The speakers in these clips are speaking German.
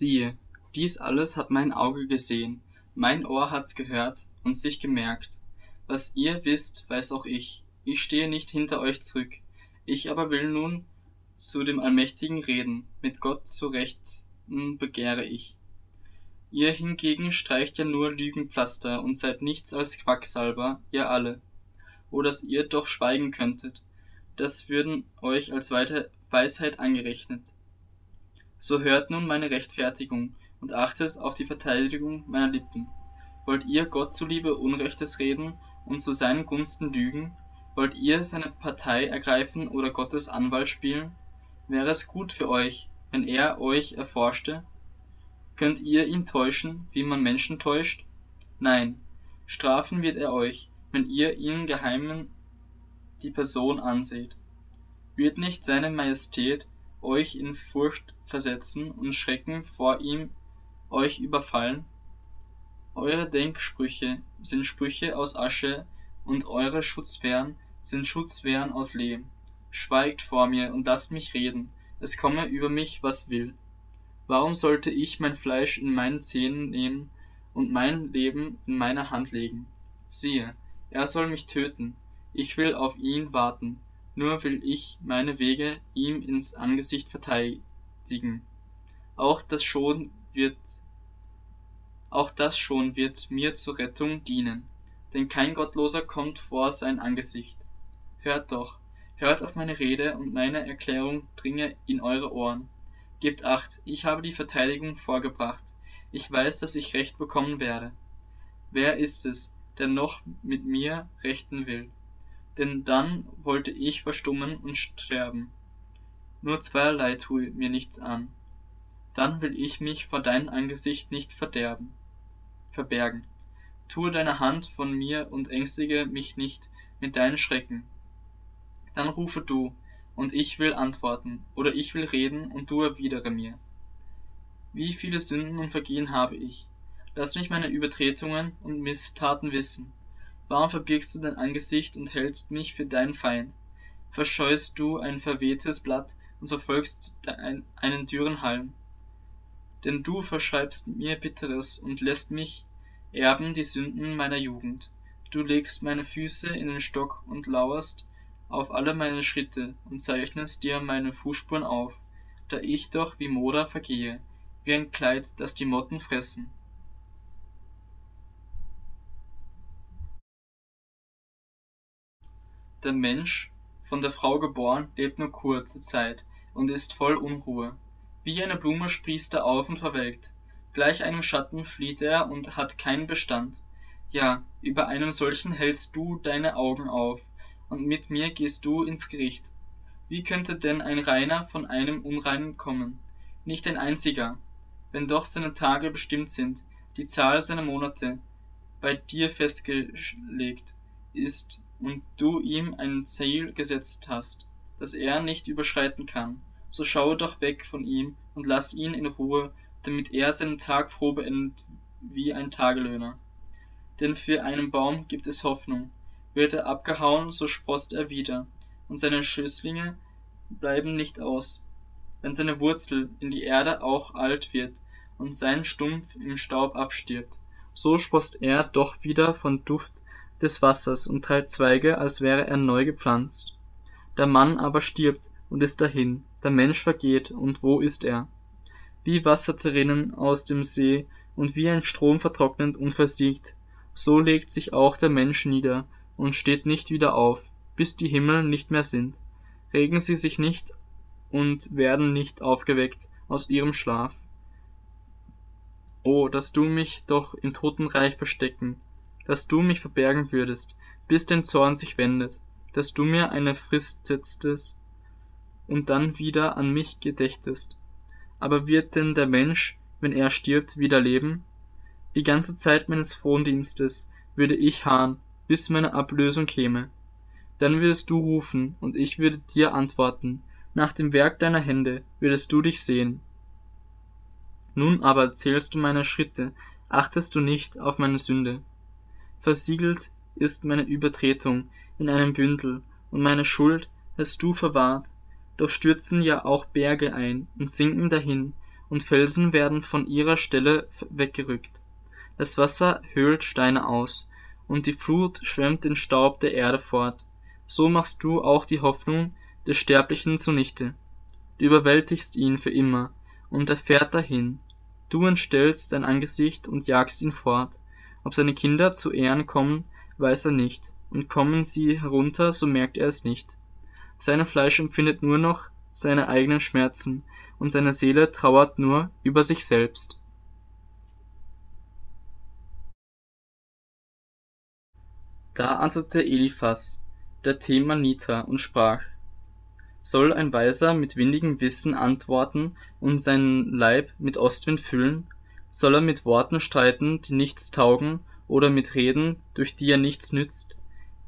Siehe, dies alles hat mein Auge gesehen, mein Ohr hat's gehört und sich gemerkt. Was ihr wisst, weiß auch ich. Ich stehe nicht hinter euch zurück. Ich aber will nun zu dem Allmächtigen reden, mit Gott zu Rechten begehre ich. Ihr hingegen streicht ja nur Lügenpflaster und seid nichts als Quacksalber, ihr alle. O dass ihr doch schweigen könntet, das würden euch als Weisheit angerechnet. So hört nun meine Rechtfertigung und achtet auf die Verteidigung meiner Lippen. Wollt ihr Gott zuliebe Unrechtes reden und zu seinen Gunsten lügen? Wollt ihr seine Partei ergreifen oder Gottes Anwalt spielen? Wäre es gut für euch, wenn er euch erforschte? Könnt ihr ihn täuschen, wie man Menschen täuscht? Nein, strafen wird er euch, wenn ihr ihn geheimen die Person anseht. Wird nicht seine Majestät euch in Furcht versetzen und Schrecken vor ihm euch überfallen? Eure Denksprüche sind Sprüche aus Asche und eure Schutzwehren sind Schutzwehren aus Lehm. Schweigt vor mir und lasst mich reden, es komme über mich, was will. Warum sollte ich mein Fleisch in meinen Zähnen nehmen und mein Leben in meine Hand legen? Siehe, er soll mich töten, ich will auf ihn warten, nur will ich meine Wege ihm ins Angesicht verteidigen. Auch das schon wird auch das schon wird mir zur Rettung dienen, denn kein Gottloser kommt vor sein Angesicht. Hört doch, hört auf meine Rede und meine Erklärung dringe in eure Ohren. Gebt acht, ich habe die Verteidigung vorgebracht. Ich weiß, dass ich Recht bekommen werde. Wer ist es, der noch mit mir rechten will? Denn dann wollte ich verstummen und sterben. Nur zweierlei tue mir nichts an. Dann will ich mich vor dein Angesicht nicht verderben verbergen. Tue deine Hand von mir und ängstige mich nicht mit deinen Schrecken. Dann rufe du, und ich will antworten, oder ich will reden, und du erwidere mir. Wie viele Sünden und Vergehen habe ich? Lass mich meine Übertretungen und Misstaten wissen. Warum verbirgst du dein Angesicht und hältst mich für deinen Feind? Verscheust du ein verwehtes Blatt und verfolgst einen dürren Halm? Denn du verschreibst mir Bitteres und lässt mich erben die Sünden meiner Jugend. Du legst meine Füße in den Stock und lauerst auf alle meine Schritte und zeichnest dir meine Fußspuren auf, da ich doch wie Moder vergehe, wie ein Kleid, das die Motten fressen. Der Mensch, von der Frau geboren, lebt nur kurze Zeit und ist voll Unruhe. Wie eine Blume sprießt er auf und verwelkt. Gleich einem Schatten flieht er und hat keinen Bestand. Ja, über einem solchen hältst du deine Augen auf, und mit mir gehst du ins Gericht. Wie könnte denn ein Reiner von einem Unreinen kommen? Nicht ein einziger, wenn doch seine Tage bestimmt sind, die Zahl seiner Monate bei dir festgelegt ist und du ihm ein Ziel gesetzt hast, das er nicht überschreiten kann so schaue doch weg von ihm und lass ihn in Ruhe, damit er seinen Tag froh beendet wie ein Tagelöhner. Denn für einen Baum gibt es Hoffnung. Wird er abgehauen, so sproßt er wieder, und seine Schößlinge bleiben nicht aus. Wenn seine Wurzel in die Erde auch alt wird und sein Stumpf im Staub abstirbt, so sproßt er doch wieder von Duft des Wassers und treibt Zweige, als wäre er neu gepflanzt. Der Mann aber stirbt und ist dahin, der Mensch vergeht, und wo ist er? Wie Wasser zerrinnen aus dem See und wie ein Strom vertrocknet und versiegt, so legt sich auch der Mensch nieder und steht nicht wieder auf, bis die Himmel nicht mehr sind. Regen sie sich nicht und werden nicht aufgeweckt aus ihrem Schlaf. O, dass du mich doch im Totenreich verstecken, dass du mich verbergen würdest, bis dein Zorn sich wendet, dass du mir eine Frist setztest, und dann wieder an mich gedächtest. Aber wird denn der Mensch, wenn er stirbt, wieder leben? Die ganze Zeit meines Frondienstes würde ich harren, bis meine Ablösung käme. Dann würdest du rufen, und ich würde dir antworten, nach dem Werk deiner Hände würdest du dich sehen. Nun aber zählst du meine Schritte, achtest du nicht auf meine Sünde. Versiegelt ist meine Übertretung in einem Bündel, und meine Schuld hast du verwahrt doch stürzen ja auch Berge ein und sinken dahin, und Felsen werden von ihrer Stelle weggerückt. Das Wasser höhlt Steine aus, und die Flut schwemmt den Staub der Erde fort. So machst du auch die Hoffnung des Sterblichen zunichte. Du überwältigst ihn für immer, und er fährt dahin. Du entstellst dein Angesicht und jagst ihn fort. Ob seine Kinder zu Ehren kommen, weiß er nicht, und kommen sie herunter, so merkt er es nicht. Sein Fleisch empfindet nur noch seine eigenen Schmerzen, und seine Seele trauert nur über sich selbst. Da antwortete Eliphas, der Themaniter, und sprach, Soll ein Weiser mit windigem Wissen antworten und seinen Leib mit Ostwind füllen? Soll er mit Worten streiten, die nichts taugen, oder mit Reden, durch die er nichts nützt?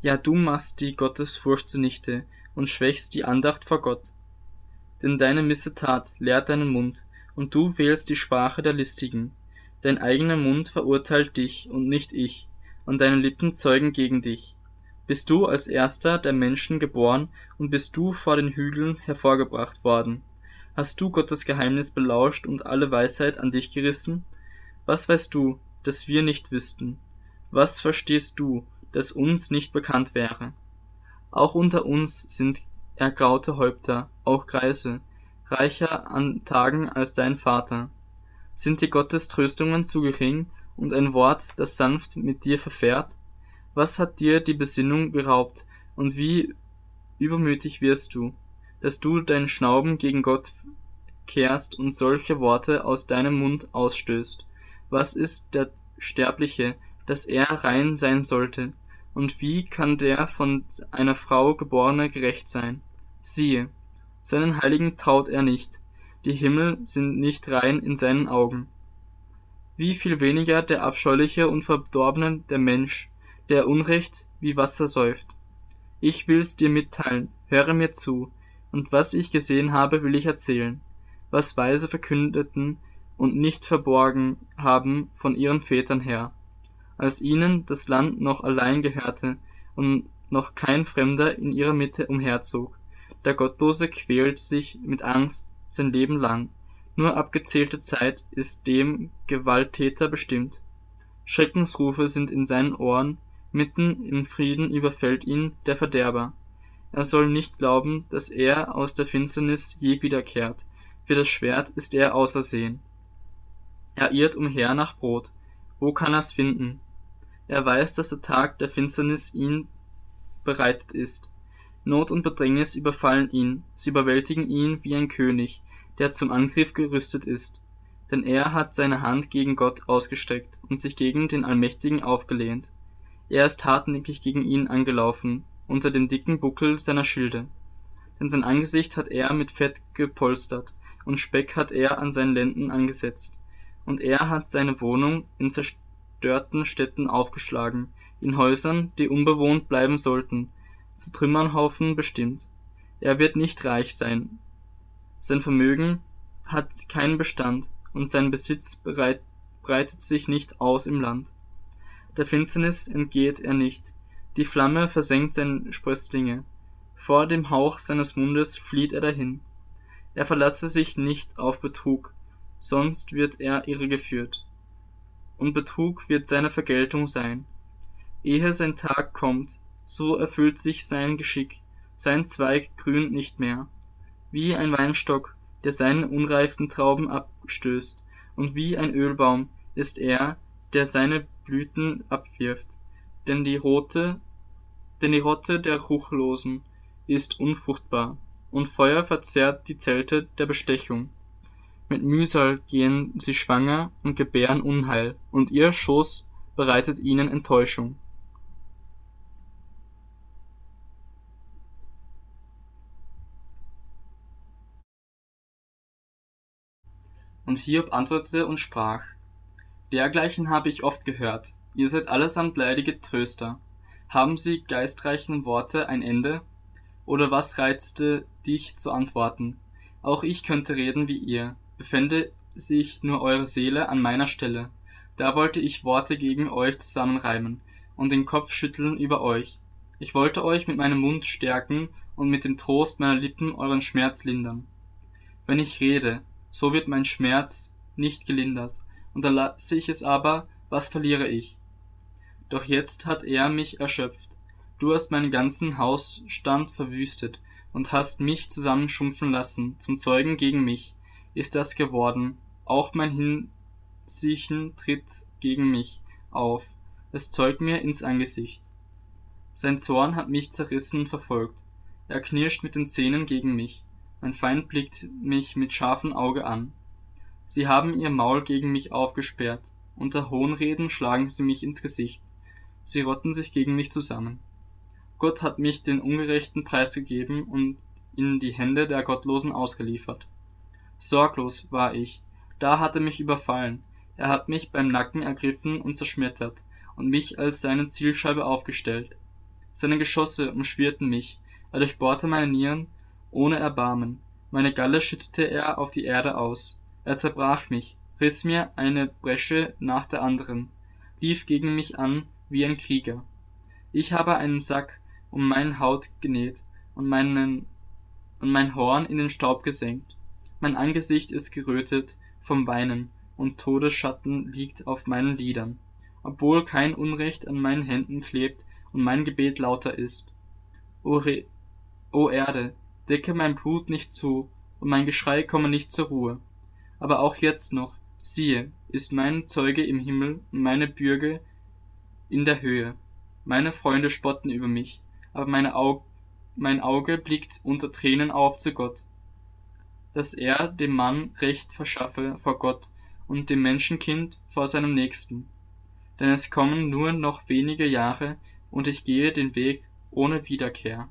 Ja, du machst die Gottesfurcht zunichte und schwächst die Andacht vor Gott. Denn deine Missetat lehrt deinen Mund, und du wählst die Sprache der Listigen. Dein eigener Mund verurteilt dich und nicht ich, und deine Lippen zeugen gegen dich. Bist du als erster der Menschen geboren und bist du vor den Hügeln hervorgebracht worden? Hast du Gottes Geheimnis belauscht und alle Weisheit an dich gerissen? Was weißt du, das wir nicht wüssten? Was verstehst du, das uns nicht bekannt wäre? Auch unter uns sind ergraute Häupter, auch Greise, reicher an Tagen als dein Vater. Sind dir Gottes Tröstungen zu gering und ein Wort, das sanft mit dir verfährt? Was hat dir die Besinnung geraubt und wie übermütig wirst du, dass du dein Schnauben gegen Gott kehrst und solche Worte aus deinem Mund ausstößt? Was ist der Sterbliche, dass er rein sein sollte? Und wie kann der von einer Frau geborene gerecht sein? Siehe, seinen Heiligen traut er nicht, die Himmel sind nicht rein in seinen Augen. Wie viel weniger der abscheuliche und verdorbene der Mensch, der Unrecht wie Wasser säuft. Ich will's dir mitteilen, höre mir zu, und was ich gesehen habe, will ich erzählen, was Weise verkündeten und nicht verborgen haben von ihren Vätern her, als ihnen das Land noch allein gehörte und noch kein Fremder in ihrer Mitte umherzog. Der Gottlose quält sich mit Angst sein Leben lang. Nur abgezählte Zeit ist dem Gewalttäter bestimmt. Schreckensrufe sind in seinen Ohren, mitten im Frieden überfällt ihn der Verderber. Er soll nicht glauben, dass er aus der Finsternis je wiederkehrt. Für das Schwert ist er ausersehen. Er irrt umher nach Brot. Wo kann er's finden? Er weiß, dass der Tag der Finsternis ihn bereitet ist. Not und Bedrängnis überfallen ihn, sie überwältigen ihn wie ein König, der zum Angriff gerüstet ist. Denn er hat seine Hand gegen Gott ausgestreckt und sich gegen den Allmächtigen aufgelehnt. Er ist hartnäckig gegen ihn angelaufen, unter dem dicken Buckel seiner Schilde. Denn sein Angesicht hat er mit Fett gepolstert, und Speck hat er an seinen Lenden angesetzt. Und er hat seine Wohnung in zerstörten Städten aufgeschlagen, in Häusern, die unbewohnt bleiben sollten, zu Trümmerhaufen bestimmt. Er wird nicht reich sein. Sein Vermögen hat keinen Bestand und sein Besitz breitet sich nicht aus im Land. Der Finsternis entgeht er nicht, die Flamme versenkt seine Sprösslinge, vor dem Hauch seines Mundes flieht er dahin. Er verlasse sich nicht auf Betrug, sonst wird er irregeführt. Und Betrug wird seine Vergeltung sein. Ehe sein Tag kommt, so erfüllt sich sein Geschick, sein Zweig grünt nicht mehr. Wie ein Weinstock, der seine unreifen Trauben abstößt, und wie ein Ölbaum ist er, der seine Blüten abwirft. Denn die rote, denn die Rotte der Ruchlosen ist unfruchtbar, und Feuer verzehrt die Zelte der Bestechung. Mit Mühsal gehen sie schwanger und gebären Unheil, und ihr Schoß bereitet ihnen Enttäuschung. Und Hiob antwortete und sprach, Dergleichen habe ich oft gehört, ihr seid allesamt leidige Tröster. Haben sie geistreichen Worte ein Ende? Oder was reizte dich zu antworten? Auch ich könnte reden wie ihr, befände sich nur eure Seele an meiner Stelle. Da wollte ich Worte gegen euch zusammenreimen und den Kopf schütteln über euch. Ich wollte euch mit meinem Mund stärken und mit dem Trost meiner Lippen euren Schmerz lindern. Wenn ich rede, so wird mein Schmerz nicht gelindert, und erlasse ich es aber, was verliere ich? Doch jetzt hat er mich erschöpft. Du hast meinen ganzen Hausstand verwüstet und hast mich zusammenschrumpfen lassen, zum Zeugen gegen mich ist das geworden. Auch mein Hinsichen tritt gegen mich auf. Es zeugt mir ins Angesicht. Sein Zorn hat mich zerrissen und verfolgt. Er knirscht mit den Zähnen gegen mich. Mein Feind blickt mich mit scharfem Auge an. Sie haben ihr Maul gegen mich aufgesperrt. Unter Hohnreden schlagen sie mich ins Gesicht. Sie rotten sich gegen mich zusammen. Gott hat mich den Ungerechten preisgegeben und in die Hände der Gottlosen ausgeliefert. Sorglos war ich. Da hat er mich überfallen. Er hat mich beim Nacken ergriffen und zerschmettert und mich als seine Zielscheibe aufgestellt. Seine Geschosse umschwirrten mich. Er durchbohrte meine Nieren ohne Erbarmen. Meine Galle schüttete er auf die Erde aus. Er zerbrach mich, riss mir eine Bresche nach der anderen, lief gegen mich an wie ein Krieger. Ich habe einen Sack um meine Haut genäht und meinen und mein Horn in den Staub gesenkt. Mein Angesicht ist gerötet vom Weinen, und Todesschatten liegt auf meinen Lidern, obwohl kein Unrecht an meinen Händen klebt und mein Gebet lauter ist. O, Re o Erde, decke mein Blut nicht zu, und mein Geschrei komme nicht zur Ruhe. Aber auch jetzt noch, siehe, ist mein Zeuge im Himmel und meine Bürge in der Höhe. Meine Freunde spotten über mich, aber meine Aug mein Auge blickt unter Tränen auf zu Gott, dass er dem Mann Recht verschaffe vor Gott und dem Menschenkind vor seinem Nächsten. Denn es kommen nur noch wenige Jahre, und ich gehe den Weg ohne Wiederkehr.